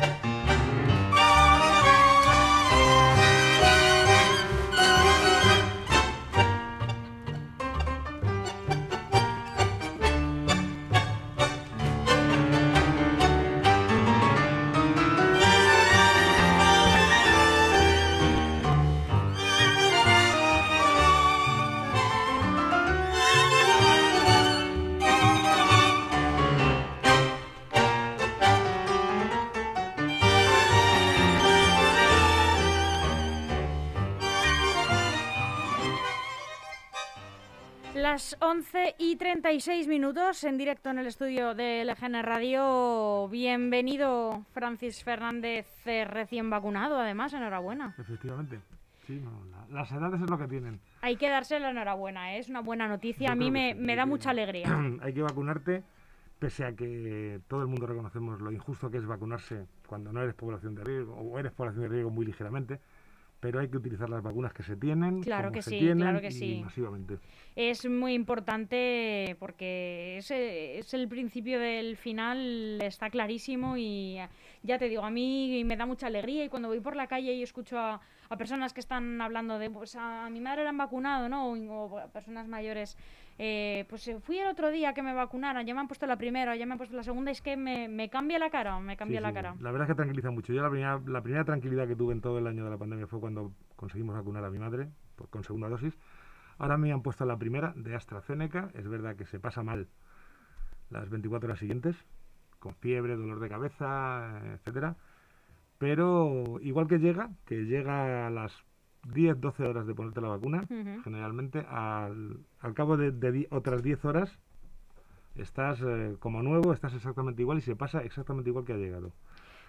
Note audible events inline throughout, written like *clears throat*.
Las 11 y 36 minutos en directo en el estudio de LGN Radio. Bienvenido, Francis Fernández, eh, recién vacunado, además, enhorabuena. Efectivamente. Sí, no, la- las edades es lo que tienen. Hay que darse la enhorabuena, ¿eh? es una buena noticia. Yo A mí me, sí, me da que- mucha alegría. *clears throat* Hay que vacunarte, pese a que todo el mundo reconocemos lo injusto que es vacunarse cuando no eres población de riesgo o eres población de riesgo muy ligeramente. Pero hay que utilizar las vacunas que se tienen, Claro que se sí, tienen claro que y sí. masivamente. Es muy importante porque es, es el principio del final, está clarísimo y ya te digo, a mí me da mucha alegría y cuando voy por la calle y escucho a, a personas que están hablando de, pues a mi madre la han vacunado, ¿no? O, o a personas mayores, eh, pues eh, fui el otro día que me vacunaron, ya me han puesto la primera, ya me han puesto la segunda, es que me, me cambia la cara, me cambia Sí, la sí, cara. La verdad es que tranquiliza mucho. Yo la primera, la primera tranquilidad que tuve en todo el año de la pandemia fue cuando conseguimos vacunar a mi madre por- con segunda dosis. Ahora me han puesto la primera de AstraZeneca. Es verdad que se pasa mal las 24 horas siguientes, con fiebre, dolor de cabeza, etcétera. Pero igual que llega, que llega a las 10, 12 horas de ponerte la vacuna, generalmente al, al cabo de, de di- otras 10 horas estás eh, como nuevo, estás exactamente igual y se pasa exactamente igual que ha llegado.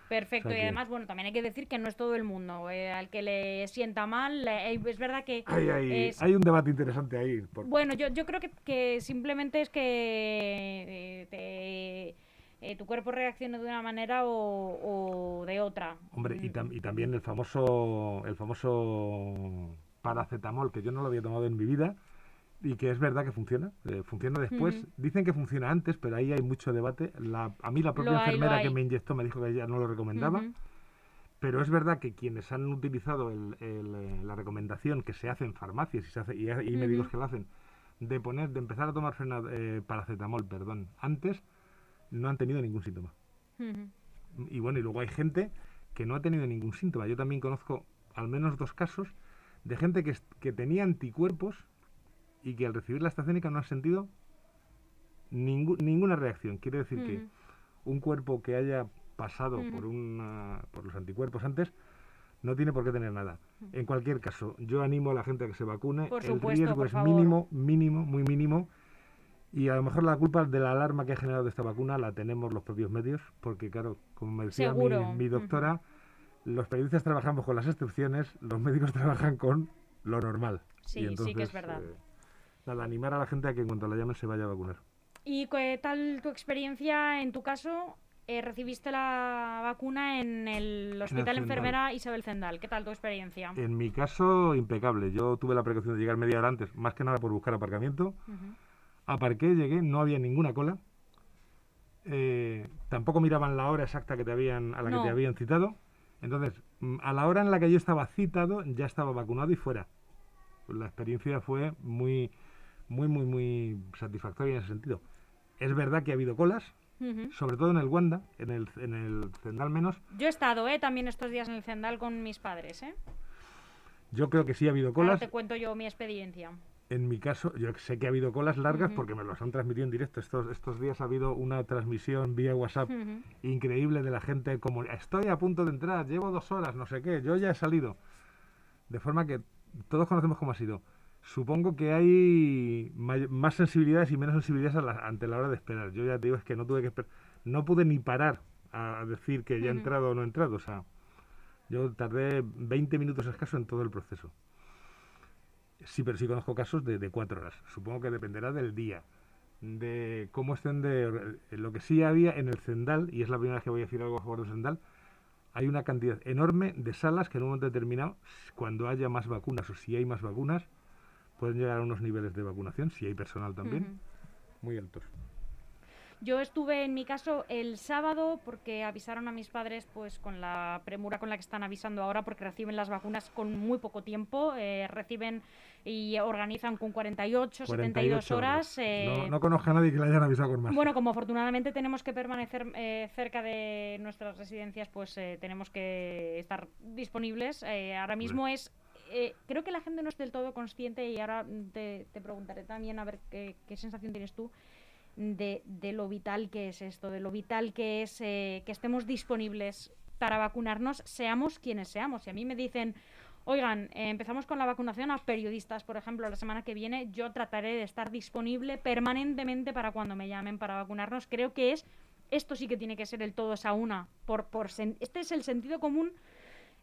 Perfecto, O sea y además, bueno, también hay que decir que no es todo el mundo. eh, al que le sienta mal, eh, es verdad que... Hay, hay- es- hay un debate interesante ahí. por- Bueno, yo, yo creo que, que simplemente es que te- eh, tu cuerpo reaccione de una manera o, o de otra. Hombre, y, Mm, tam- y también el famoso, el famoso paracetamol, que yo no lo había tomado en mi vida y que es verdad que funciona. eh, funciona después. Dicen que funciona antes, pero ahí hay mucho debate. La, a mí la propia hay, enfermera que me inyectó me dijo que ella no lo recomendaba. Pero es verdad que quienes han utilizado el- el, eh, la recomendación que se hace en farmacias y, se hace, y, médicos que lo hacen, de poner, de empezar a tomar eh, paracetamol, perdón, antes, no han tenido ningún síntoma. Y bueno, y luego hay gente que no ha tenido ningún síntoma. Yo también conozco al menos dos casos de gente que, que tenía anticuerpos y que al recibir la AstraZeneca no ha sentido ningú- ninguna reacción. Quiere decir que un cuerpo que haya pasado por, una- por los anticuerpos antes no tiene por qué tener nada. En cualquier caso, yo animo a la gente a que se vacune. Por El riesgo por es favor. mínimo, mínimo, muy mínimo. Y a lo mejor la culpa de la alarma que ha generado esta vacuna la tenemos los propios medios, porque claro, como me decía mi, mi doctora, los periodistas trabajamos con las excepciones, los médicos *laughs* trabajan con lo normal. Sí, Y sí que es entonces, verdad. eh, nada, animar a la gente a que en cuanto la llamen se vaya a vacunar. ¿Y qué tal tu experiencia en tu caso? eh, recibiste la vacuna en el Hospital. Enfermera Isabel Zendal. ¿Qué tal tu experiencia? En mi caso, impecable. Yo tuve la precaución de llegar media hora antes, más que nada por buscar aparcamiento. Ujú. Aparqué, llegué, no había ninguna cola. Eh, tampoco miraban la hora exacta que te habían, a la No. que te habían citado. Entonces, mm, a la hora en la que yo estaba citado, ya estaba vacunado y fuera. La experiencia fue muy, muy, muy, muy satisfactoria en ese sentido. Es verdad que ha habido colas, sobre todo en el Wanda, en el, en el Zendal menos. Yo he estado eh, también estos días en el Zendal con mis padres. ¿eh? Yo creo que sí ha habido Ahora colas. te cuento yo mi experiencia. En mi caso, yo sé que ha habido colas largas porque me los han transmitido en directo. Estos, estos días ha habido una transmisión vía WhatsApp Ujú. increíble de la gente como estoy a punto de entrar, llevo dos horas, no sé qué, yo ya he salido. De forma que todos conocemos cómo ha sido. Supongo que hay más sensibilidades y menos sensibilidades a la- ante la hora de esperar. Yo ya te digo, es que no tuve que esperar. No pude ni parar a decir que ya he entrado o no he entrado. O sea, yo tardé 20 minutos escaso en todo el proceso. Sí, pero sí conozco casos de, de cuatro horas. Supongo que dependerá del día, de cómo estén de... Lo que sí había en el Zendal, y es la primera vez que voy a decir algo a favor del Zendal, hay una cantidad enorme de salas que en un momento determinado, cuando haya más vacunas o si hay más vacunas, pueden llegar a unos niveles de vacunación, si hay personal también, muy altos. Yo estuve en mi caso el sábado porque avisaron a mis padres pues con la premura con la que están avisando ahora porque reciben las vacunas con muy poco tiempo, eh, reciben y organizan con 48, 72 horas. Eh, no, conozco a nadie que le hayan avisado con más. Bueno, como afortunadamente tenemos que permanecer eh, cerca de nuestras residencias, pues tenemos que estar disponibles. ahora mismo es creo que la gente no es del todo consciente y ahora te, preguntaré también a ver qué, qué sensación tienes tú de, de, lo vital que es esto, de lo vital que es eh, que estemos disponibles para vacunarnos, seamos quienes seamos. Si a mí me dicen, oigan, eh, empezamos con la vacunación a periodistas, por ejemplo, la semana que viene, yo trataré de estar disponible permanentemente para cuando me llamen para vacunarnos. Creo que es, esto sí que tiene que ser el todos a una. Por, por este es el sentido común.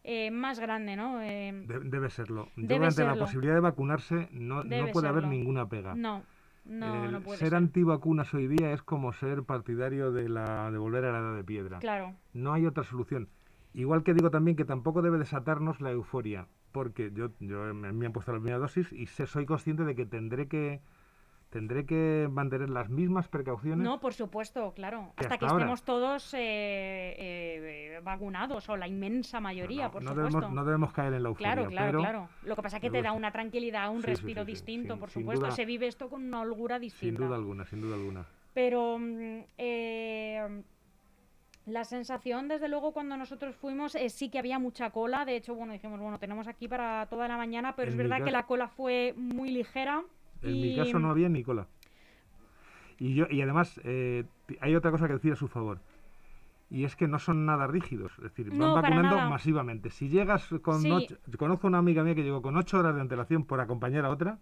Eh, más grande, ¿no? debe serlo. Yo ante la posibilidad de vacunarse no, no puede haber ninguna pega. No. No, no puede ser, antivacunas hoy día es como ser partidario de, la, de volver a la edad de piedra. Claro. No hay otra solución. Igual que digo también que tampoco debe desatarnos la euforia, porque yo, yo me han puesto la primera dosis y soy consciente de que tendré que tendré que mantener las mismas precauciones. No, por supuesto, claro. Hasta, que estemos todos eh, eh, vacunados, o la inmensa mayoría, por supuesto. Debemos, no debemos caer en la euforia. Claro, claro, claro. Lo que pasa es que te da una tranquilidad, un respiro distinto, por supuesto. Se vive esto con una holgura distinta. Sin duda alguna, sin duda alguna. Pero... Mm, eh, la sensación, desde luego, cuando nosotros fuimos, sí que había mucha cola. De hecho, bueno, dijimos, bueno, tenemos aquí para toda la mañana, pero es verdad que la cola fue muy ligera. En mi caso no había ni cola. Y, yo, y además, eh, hay otra cosa que decir a su favor. Y es que no son nada rígidos. Es decir, van vacunando masivamente. Si llegas con... conozco una amiga mía que llegó con ocho horas de antelación por acompañar a otra.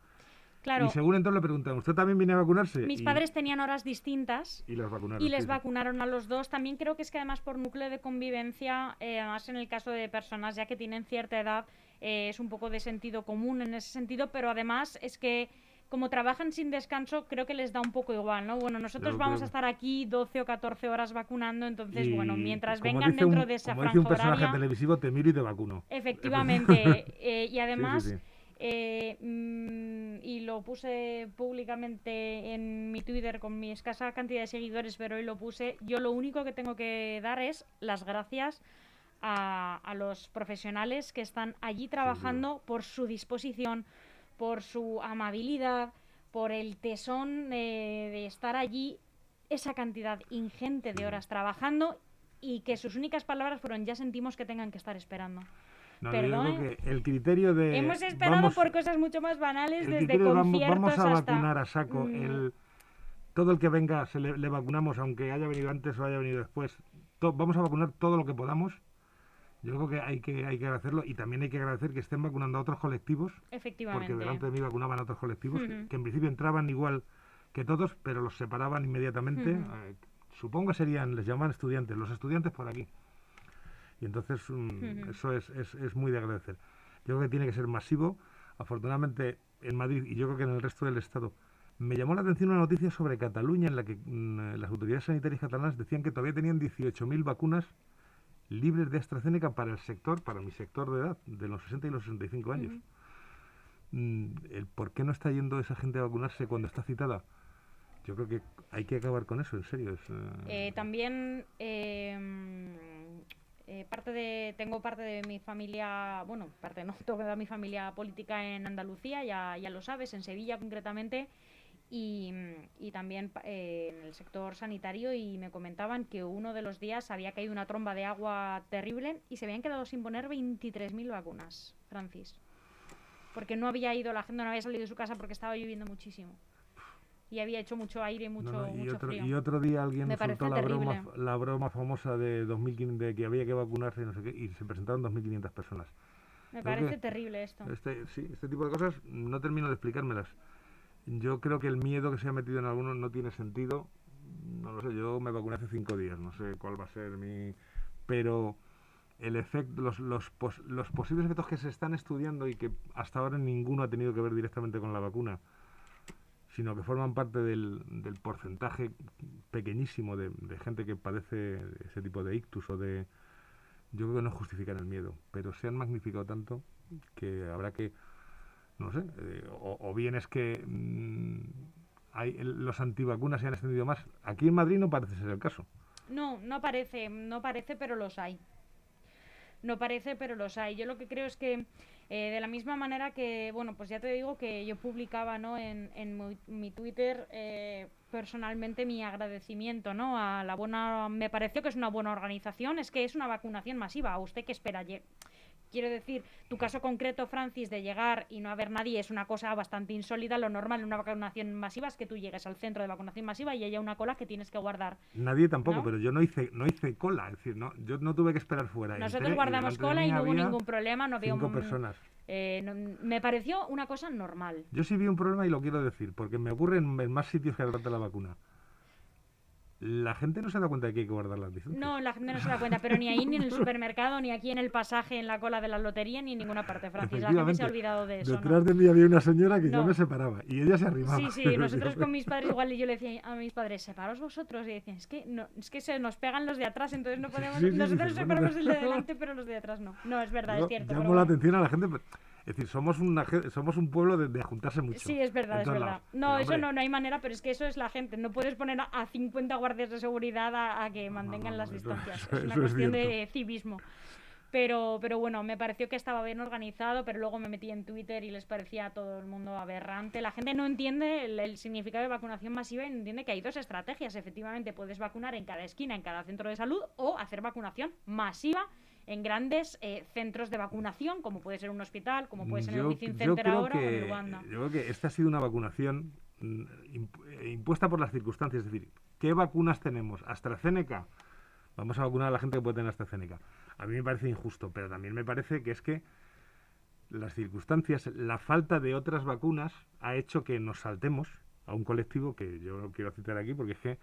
Claro. Y según entonces le preguntan, ¿usted también viene a vacunarse? Mis padres tenían horas distintas. Y les vacunaron. Y les vacunaron a los dos. También creo que es que además por núcleo de convivencia, eh, además en el caso de personas ya que tienen cierta edad, eh, es un poco de sentido común en ese sentido, pero además es que como trabajan sin descanso, creo que les da un poco igual, ¿no? Bueno, nosotros vamos a estar aquí 12 o 14 horas vacunando, entonces, bueno, mientras vengan dentro de esa como franja dice un personaje televisivo, te miro y te vacuno. Efectivamente, *laughs* eh, y además... Eh, mm, y lo puse públicamente en mi Twitter con mi escasa cantidad de seguidores, pero hoy lo puse. Yo lo único que tengo que dar es las gracias a, a los profesionales que están allí trabajando por su disposición, por su amabilidad, por el tesón de, estar allí esa cantidad ingente de horas trabajando y que sus únicas palabras fueron ya sentimos que tengan que estar esperando. No, que el criterio de hemos esperado por cosas mucho más banales desde conciertos vamos, a vacunar a saco mm. el todo el que venga se le, vacunamos aunque haya venido antes o haya venido después vamos a vacunar todo lo que podamos yo creo que hay que hay que agradecerlo y también hay que agradecer que estén vacunando a otros colectivos. Efectivamente. Porque delante de mí vacunaban a otros colectivos que en principio entraban igual que todos, pero los separaban inmediatamente. Eh, supongo que serían, les llaman estudiantes, los estudiantes por aquí. Y entonces mm, eso es, es, es muy de agradecer. Yo creo que tiene que ser masivo. Afortunadamente en Madrid y yo creo que en el resto del Estado me llamó la atención una noticia sobre Cataluña en la que mm, las autoridades sanitarias catalanas decían que todavía tenían 18.000 vacunas libres de AstraZeneca para el sector, para mi sector de edad, de los 60 y los 65 años. Mm, el ¿Por qué no está yendo esa gente a vacunarse cuando está citada? Yo creo que hay que acabar con eso, en serio. Eh, eh, también em, eh, parte de, tengo parte de mi familia, bueno, parte no, *laughs* toda mi familia política en Andalucía, ya, ya lo sabes, en Sevilla concretamente, y, y también eh, en el sector sanitario y me comentaban que uno de los días había caído una tromba de agua terrible y se habían quedado sin poner 23.000 vacunas, Francis. Porque no había ido, la gente no había salido de su casa porque estaba lloviendo muchísimo. Y había hecho mucho aire y mucho, y otro, Y otro día alguien me soltó la broma, la broma famosa de, 2000, de que había que vacunarse y no sé qué, y se presentaron 2.500 personas. Me parece terrible esto. Este, sí, este tipo de cosas no termino de explicármelas. Yo creo que el miedo que se ha metido en algunos no tiene sentido. No lo sé, yo me vacuné hace cinco días, no sé cuál va a ser mi... Pero el efecto, los, los, los posibles efectos que se están estudiando y que hasta ahora ninguno ha tenido que ver directamente con la vacuna, sino que forman parte del, del porcentaje pequeñísimo de, de, gente que padece ese tipo de ictus o de... Yo creo que no justifican el miedo, pero se han magnificado tanto que habrá que no sé, eh, o, bien es que, mm, hay, los antivacunas se han extendido más. Aquí en Madrid no parece ser el caso. No, no parece, no parece, pero los hay. No parece, pero los hay. Yo lo que creo es que eh, de la misma manera que, bueno, pues ya te digo que yo publicaba, ¿no? En, en mi, Twitter eh, personalmente mi agradecimiento, ¿no? A la buena, me pareció que es una buena organización, es que es una vacunación masiva. ¿A usted qué espera? Quiero decir, tu caso concreto, Francis, de llegar y no haber nadie es una cosa bastante insólita. Lo normal en una vacunación masiva es que tú llegues al centro de vacunación masiva y haya una cola que tienes que guardar. Nadie tampoco, pero yo no hice no hice cola, es decir, no, yo no tuve que esperar fuera. Nosotros guardamos cola y no hubo ningún problema, no cinco personas. Eh, me pareció una cosa normal. Yo sí vi un problema y lo quiero decir, porque me ocurre en, en más sitios que de la vacuna la gente no se da cuenta de que hay que guardar las licencias. No, la gente no se da cuenta, pero ni ahí, ni en el supermercado, ni aquí en el pasaje, en la cola de la lotería, ni en ninguna parte, Francis. La gente se ha olvidado de eso. Detrás de mí había una señora que yo me separaba y ella se arrimaba. Sí, sí, nosotros *laughs* con mis padres igual y yo le decía a mis padres, separaos vosotros. Y decían, es que, no, es que se nos pegan los de atrás, entonces no podemos... nosotros separamos el de delante, pero los de atrás no. No, es verdad, es cierto. Llamo la atención a la gente... Es decir, somos, una, somos un pueblo de, juntarse mucho. Sí, es verdad, es verdad. No, eso no, no hay manera, pero es que eso es la gente. No puedes poner a, 50 guardias de seguridad a, que mantengan las distancias. *laughs* es una cuestión de civismo. Pero, pero bueno, me pareció que estaba bien organizado, pero luego me metí en Twitter y les parecía a todo el mundo aberrante. La gente no entiende el, el, significado de vacunación masiva y no entiende que hay dos estrategias. Efectivamente, puedes vacunar en cada esquina, en cada centro de salud, o hacer vacunación masiva en grandes eh, centros de vacunación, como puede ser un hospital, como puede ser el Within Center ahora o en Uganda. Yo creo que esta ha sido una vacunación mm, eh, impuesta por las circunstancias. Es decir, ¿qué vacunas tenemos? AstraZeneca. Vamos a vacunar a la gente que puede tener AstraZeneca. A mí me parece injusto, pero también me parece que es que las circunstancias, la falta de otras vacunas ha hecho que nos saltemos a un colectivo que yo no quiero citar aquí porque es que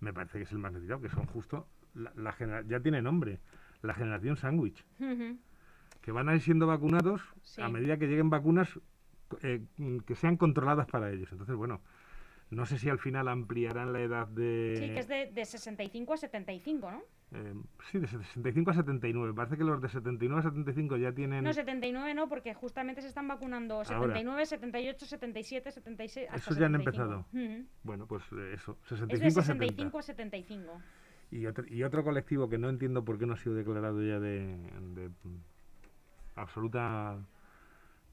me parece que es el más necesitado, que son justo, la, la ya tiene nombre, la generación sándwich, que van a ir siendo vacunados a medida que lleguen vacunas eh, que sean controladas para ellos. Entonces, bueno, no sé si al final ampliarán la edad de... Sí, que es de, de 65 a 75, ¿no? Eh, sí, de 65 a 79. Parece que los de 79 a 75 ya tienen... No, 79 no, porque justamente se están vacunando 79, 78, 77, 76... Hasta Esos ya han empezado. Bueno, pues eh, eso, 65, es de 65 a 75. Y otro, y otro colectivo que no entiendo por qué no ha sido declarado ya de, absoluta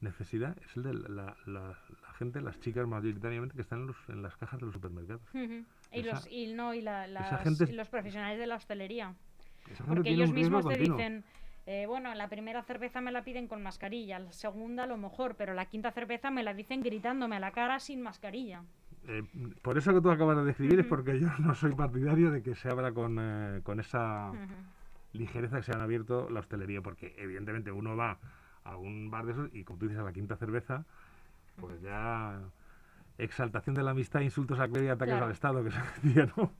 necesidad es el de la, la, gente, las chicas mayoritariamente que están en, los, en las cajas de los supermercados. y, los, y, no, y la, los profesionales de la hostelería. Porque ellos mismos te dicen, eh, bueno, la primera cerveza me la piden con mascarilla, la segunda a lo mejor, pero la quinta cerveza me la dicen gritándome a la cara sin mascarilla. Eh, por eso que tú acabas de describir es porque yo no soy partidario de que se abra con, eh, con esa ligereza que se han abierto la hostelería, porque evidentemente uno va a un bar de esos y como tú dices a la quinta cerveza, pues ya exaltación de la amistad, insultos a y ataques al Estado, que se decía, ¿no?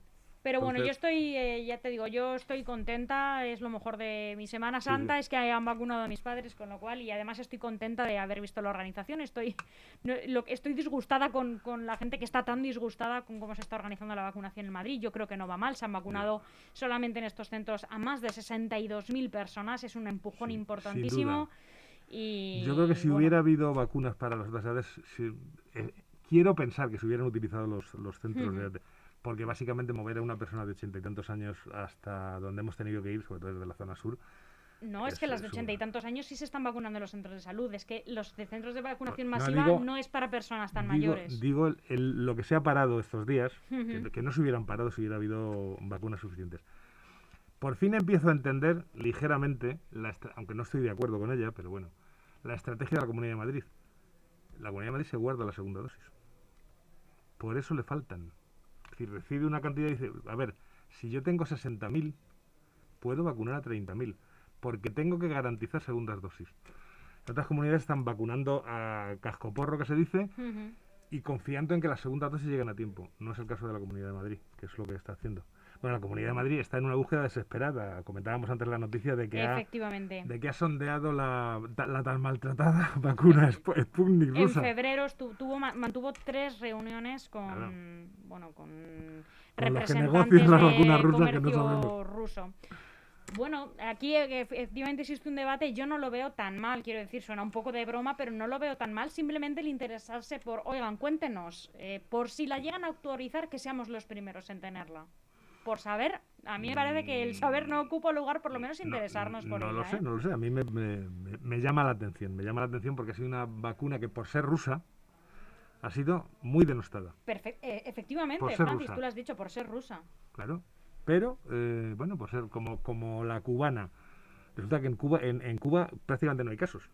Pero bueno, yo estoy, eh, ya te digo, yo estoy contenta, es lo mejor de mi Semana Santa, es que hayan vacunado a mis padres, con lo cual, y además estoy contenta de haber visto la organización, estoy, lo, estoy disgustada con, con, la gente que está tan disgustada con cómo se está organizando la vacunación en Madrid, yo creo que no va mal, se han vacunado solamente en estos centros a más de 62.000 personas, es un empujón importantísimo. Y, yo creo que si hubiera habido vacunas para las otras edades, eh, quiero pensar que se hubieran utilizado los, los centros de porque básicamente mover a una persona de ochenta y tantos años hasta donde hemos tenido que ir, sobre todo desde la zona sur. No, es, que las de ochenta y tantos años sí se están vacunando en los centros de salud. Es que los centros de vacunación masiva no, es para personas tan mayores. Digo lo que se ha parado estos días, que, no se hubieran parado si hubiera habido vacunas suficientes. Por fin empiezo a entender ligeramente, aunque no estoy de acuerdo con ella, pero bueno, la estrategia de la Comunidad de Madrid. La Comunidad de Madrid se guarda la segunda dosis. Por eso le faltan si recibe una cantidad y dice, a ver, si yo tengo 60.000, puedo vacunar a 30.000, porque tengo que garantizar segundas dosis. Otras comunidades están vacunando a cascoporro, que se dice, y confiando en que las segundas dosis lleguen a tiempo. No es el caso de la Comunidad de Madrid, que es lo que está haciendo. Bueno, la Comunidad de Madrid está en una búsqueda desesperada. Comentábamos antes la noticia de que, Ha, de que ha sondeado la, la tan maltratada *laughs* vacuna Sputnik rusa. En febrero tuvo, mantuvo tres reuniones con, bueno, con, representantes de la vacuna rusa que no ruso. Bueno, aquí e- efectivamente existe un debate, yo no lo veo tan mal, quiero decir, suena un poco de broma, pero no lo veo tan mal, simplemente el interesarse por, oigan, cuéntenos, eh, por si la llegan a autorizar, que seamos los primeros en tenerla. Por saber, a mí me parece que el saber no ocupa lugar, por lo menos interesarnos no, por no ella. lo sé, ¿eh? no lo sé. A mí me, me- me- llama la atención. Me llama la atención porque ha sido una vacuna que por ser rusa ha sido muy denostada. Perfec- eh, efectivamente, Francis, rusa. tú lo has dicho, por ser rusa. Claro. Pero, eh, bueno, por ser como, como la cubana. Resulta que en Cuba, en, en Cuba prácticamente no hay casos.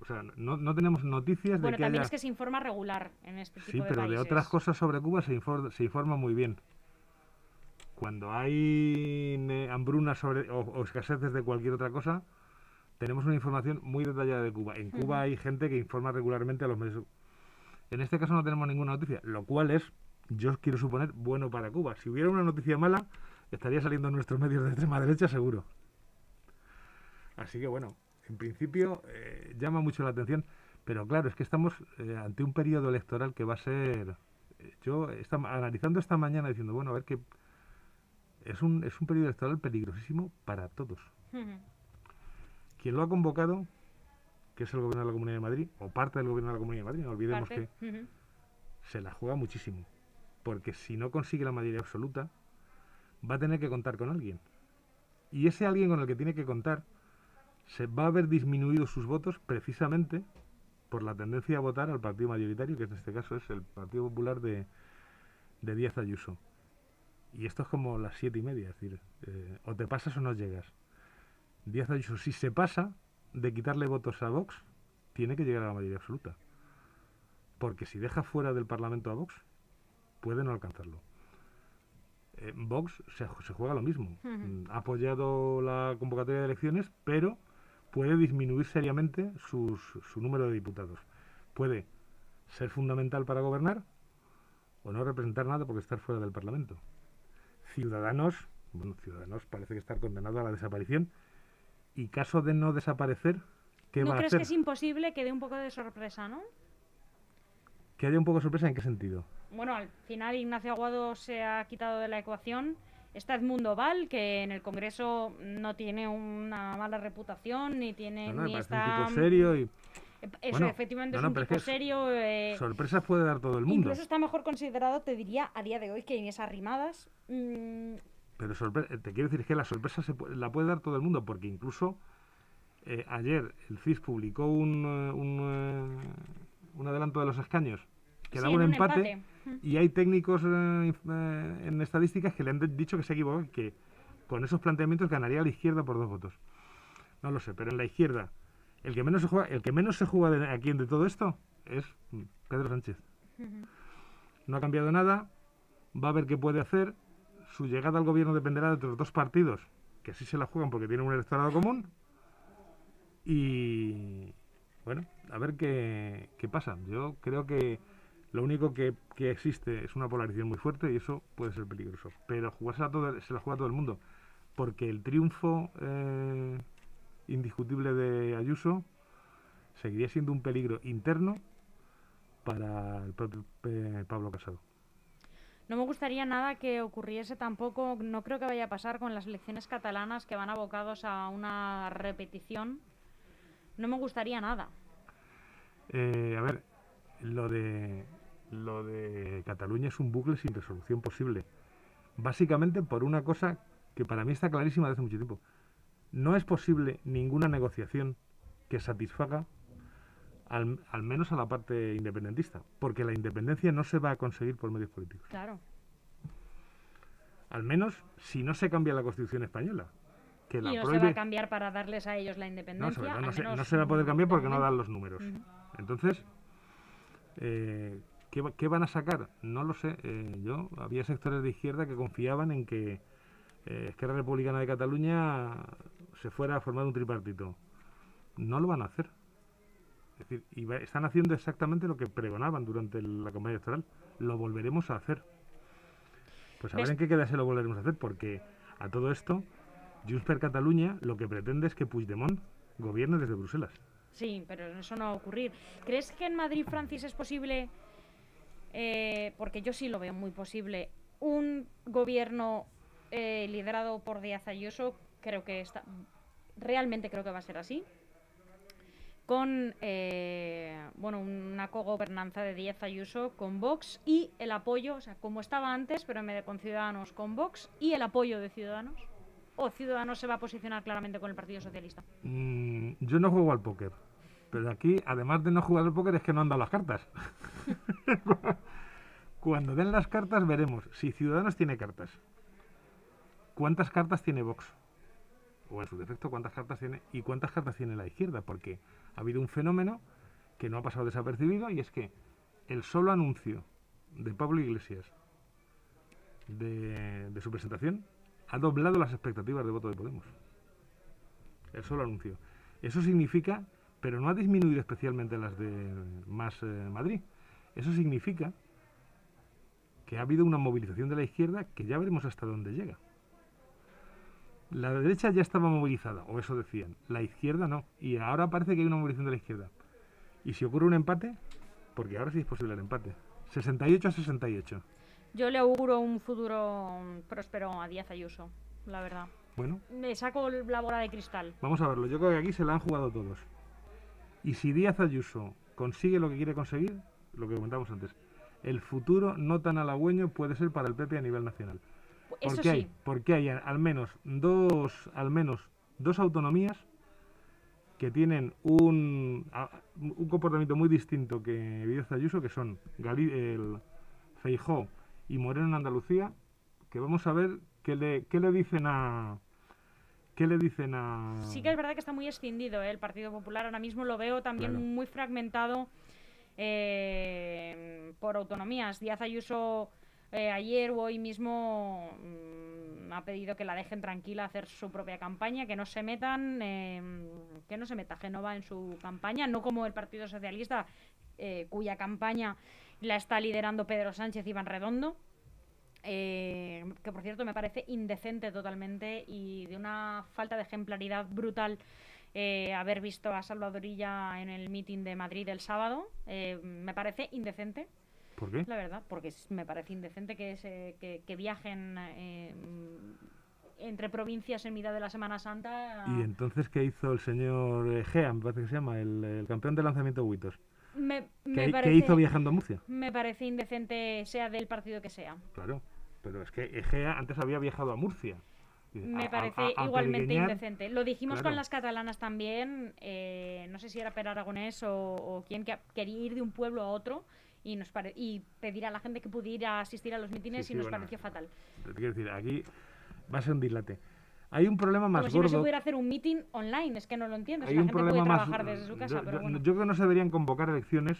O sea, no, no tenemos noticias Bueno, de que también haya... es que se informa regular en este tipo Sí, de pero de otras cosas sobre Cuba se, infor- se informa muy bien. Cuando hay ne- hambruna sobre, o, o escaseces de cualquier otra cosa, tenemos una información muy detallada de Cuba. En Cuba hay gente que informa regularmente a los medios. En este caso no tenemos ninguna noticia, lo cual es, yo quiero suponer, bueno para Cuba. Si hubiera una noticia mala, estaría saliendo en nuestros medios de extrema derecha seguro. Así que bueno, en principio eh, llama mucho la atención, pero claro, es que estamos eh, ante un periodo electoral que va a ser... eh, Yo esta, analizando esta mañana diciendo, bueno, a ver qué... Es un, es un periodo electoral peligrosísimo para todos. Quien lo ha convocado, que es el gobierno de la Comunidad de Madrid, o parte del gobierno de la Comunidad de Madrid, no olvidemos Parte. que se la juega muchísimo. Porque si no consigue la mayoría absoluta, va a tener que contar con alguien. Y ese alguien con el que tiene que contar se va a ver disminuido sus votos precisamente por la tendencia a votar al partido mayoritario, que en este caso es el Partido Popular de, de Díaz Ayuso. Y esto es como las siete y media, es decir, eh, o te pasas o no llegas. Díaz Ayuso, si se pasa de quitarle votos a Vox, tiene que llegar a la mayoría absoluta. Porque si deja fuera del Parlamento a Vox, puede no alcanzarlo. Eh, Vox se, se juega lo mismo. Ha apoyado la convocatoria de elecciones, pero puede disminuir seriamente sus- su número de diputados. Puede ser fundamental para gobernar o no representar nada porque estar fuera del Parlamento. Ciudadanos, bueno, Ciudadanos parece que estar condenado a la desaparición y caso de no desaparecer, ¿qué ¿No va a crees hacer? que es imposible que dé un poco de sorpresa, no? Que haya un poco de sorpresa en qué sentido. Bueno, al final Ignacio Aguado se ha quitado de la ecuación. Está Edmundo Val, que en el Congreso no tiene una mala reputación, ni tiene No, no, ni está... un tipo serio y Eh, Eso, Bueno, efectivamente, no, es un tipo es- serio. eh, sorpresas puede dar todo el mundo. Incluso está mejor considerado, te diría, a día de hoy que Inés Arrimadas. Mm, Pero eh, te quiero decir que la sorpresa se pu- la puede dar todo el mundo, porque incluso eh, ayer el CIS publicó un, eh, un, un adelanto de los escaños que sí, daba un empate, empate. y hay técnicos eh, en estadísticas que le han dicho que se equivocó, que con esos planteamientos ganaría la izquierda por dos votos. No lo sé, pero en la izquierda el que menos se juega, el que menos se juega de aquí de todo esto es mm, Pedro Sánchez. No ha cambiado nada, va a ver qué puede hacer. Su llegada al gobierno dependerá de otros dos partidos, que sí se la juegan porque tienen un electorado común. Y bueno, a ver qué, qué pasa. Yo creo que lo único que, que existe es una polarización muy fuerte y eso puede ser peligroso. Pero jugársela todo, se la juega todo el mundo, porque el triunfo eh, indiscutible de Ayuso seguiría siendo un peligro interno para el propio eh, Pablo Casado. No me gustaría nada que ocurriese tampoco, no creo que vaya a pasar con las elecciones catalanas que van abocados a una repetición. No me gustaría nada. Eh, a ver, lo de lo de Cataluña es un bucle sin resolución posible. Básicamente por una cosa que para mí está clarísima desde hace mucho tiempo. No es posible ninguna negociación que satisfaga al, al menos a la parte independentista, porque la independencia no se va a conseguir por medios políticos. Claro. Al menos si no se cambia la Constitución española, que la y no se va a cambiar para darles a ellos la independencia. no, se, no se va a poder cambiar porque no dan los números. Entonces, eh, ¿qué, qué van a sacar? No lo sé. Eh, yo había sectores de izquierda que confiaban en que eh, Esquerra Republicana de Cataluña se fuera a formar un tripartito. No lo van a hacer. Es decir, y están haciendo exactamente lo que pregonaban durante la campaña electoral. Lo volveremos a hacer. Pues a ver en qué queda se lo volveremos a hacer, porque a todo esto, Junts per Cataluña lo que pretende es que Puigdemont gobierne desde Bruselas. Sí, pero eso no va a ocurrir. ¿Crees que en Madrid, Francis, es posible, eh, porque yo sí lo veo muy posible, un gobierno eh, liderado por Díaz Ayuso? creo que está, realmente creo que va a ser así, con eh, bueno, una cogobernanza de 10 Ayuso con Vox y el apoyo, o sea, como estaba antes, pero en vez de con Ciudadanos, con Vox y el apoyo de Ciudadanos. ¿O Ciudadanos se va a posicionar claramente con el Partido Socialista? Mm, yo no juego al póker, pero aquí, además de no jugar al póker, es que no han dado las cartas. *laughs* Cuando den las cartas veremos si Ciudadanos tiene cartas. ¿Cuántas cartas tiene Vox? O en su defecto, ¿cuántas cartas tiene? ¿Y cuántas cartas tiene la izquierda? Porque ha habido un fenómeno que no ha pasado desapercibido y es que el solo anuncio de Pablo Iglesias de, su presentación ha doblado las expectativas de voto de Podemos. El solo anuncio. Eso significa, pero no ha disminuido especialmente las de Más eh, Madrid. Eso significa que ha habido una movilización de la izquierda que ya veremos hasta dónde llega. La derecha ya estaba movilizada, o eso decían. La izquierda no. Y ahora parece que hay una movilización de la izquierda. Y si ocurre un empate, porque ahora sí es posible el empate. 68 a 68. Yo le auguro un futuro próspero a Díaz Ayuso, la verdad. Bueno. Me saco la bola de cristal. Vamos a verlo. Yo creo que aquí se la han jugado todos. Y si Díaz Ayuso consigue lo que quiere conseguir, lo que comentamos antes, el futuro no tan halagüeño puede ser para el PP a nivel nacional. Eso porque sí. hay, porque hay al menos dos, al menos dos autonomías que tienen un, un comportamiento muy distinto que Díaz Ayuso, que son Gali- el Feijó y Moreno en Andalucía, que vamos a ver qué le, qué le dicen a qué le dicen a Sí que es verdad que está muy escindido ¿eh? el Partido Popular. Ahora mismo lo veo también Claro. muy fragmentado eh, por autonomías. Díaz Ayuso eh, ayer o hoy mismo mm, ha pedido que la dejen tranquila hacer su propia campaña, que no se metan, eh, que no se meta Genova en su campaña, no como el Partido Socialista, eh, cuya campaña la está liderando Pedro Sánchez y Iván Redondo. eh, que por cierto me parece indecente totalmente y de una falta de ejemplaridad brutal eh, haber visto a Salvadorilla en el meeting de Madrid el sábado. Eh, me parece indecente, ¿Por qué? la verdad, porque me parece indecente que, se, que, que viajen eh, entre provincias en mitad de la Semana Santa. Y entonces, ¿qué hizo el señor eh, Gea, me parece que se llama, el, el campeón de lanzamiento de Huitos? me, ¿Qué, me qué parece, hizo viajando a Murcia? me parece indecente, sea del partido que sea. Claro, pero es que Egea antes había viajado a Murcia. Me a- parece a- a igualmente indecente. Lo dijimos claro. con las catalanas también. eh, no sé si era Per Aragonés o, o quien que quería ir de un pueblo a otro y nos pare- y pedir a la gente que pudiera asistir a los mítines Sí, y sí, nos bueno, pareció fatal. Quiero decir, aquí va a ser un dislate. Hay un problema más Como si no se gordo. pudiera hacer un meeting online, es que no lo entiendo. Si hay la un gente puede problema más. trabajar desde su casa, yo, pero bueno. yo creo que no se deberían convocar elecciones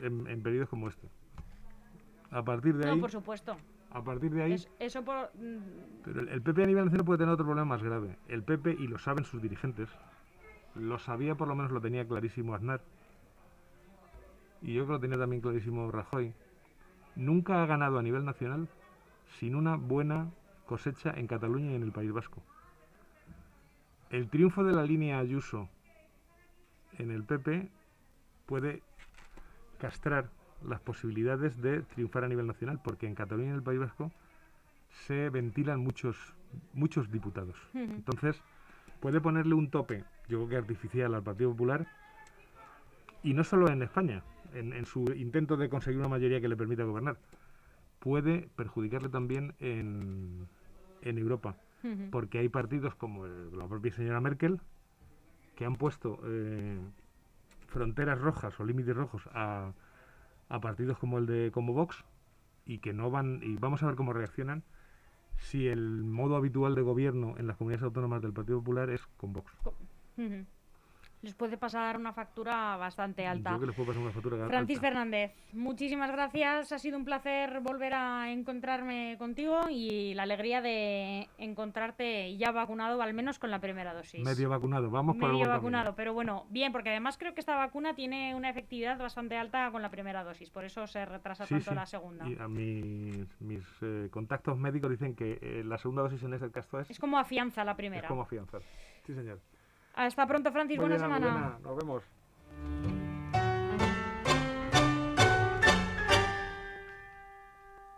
en, en periodos como este. A partir de No, ahí, por supuesto. a partir de ahí, Es- eso por. mm, Pero el, el PP a nivel nacional puede tener otro problema más grave. El PP, y lo saben sus dirigentes, lo sabía, por lo menos lo tenía clarísimo Aznar, y yo creo que lo tenía también clarísimo Rajoy, nunca ha ganado a nivel nacional sin una buena cosecha en Cataluña y en el País Vasco. El triunfo de la línea Ayuso en el PP puede castrar las posibilidades de triunfar a nivel nacional, porque en Cataluña y en el País Vasco se ventilan muchos, muchos diputados. Entonces, puede ponerle un tope, yo creo que artificial, al Partido Popular, y no solo en España, en, en su intento de conseguir una mayoría que le permita gobernar. Puede perjudicarle también en, en Europa, porque hay partidos como el- la propia señora Merkel que han puesto eh, fronteras rojas o límites rojos a, a partidos como el de como Vox y que no van y vamos a ver cómo reaccionan si el modo habitual de gobierno en las comunidades autónomas del Partido Popular es con Vox. Les puede pasar una factura bastante Yo alta. creo que les puede pasar una factura Francis alta. Fernández, muchísimas gracias. Ha sido un placer volver a encontrarme contigo y la alegría de encontrarte ya vacunado, al menos con la primera dosis. Medio vacunado, vamos por Medio vacunado, camino. pero bueno, bien, porque además creo que esta vacuna tiene una efectividad bastante alta con la primera dosis, por eso se retrasa Sí, tanto sí. la segunda. Y a mis, mis eh, contactos médicos dicen que eh, la segunda dosis en este caso es, Es como afianza la es primera. como afianzar. Sí, señor. Hasta pronto, Francis. Muy Buena bien, semana. Nos vemos.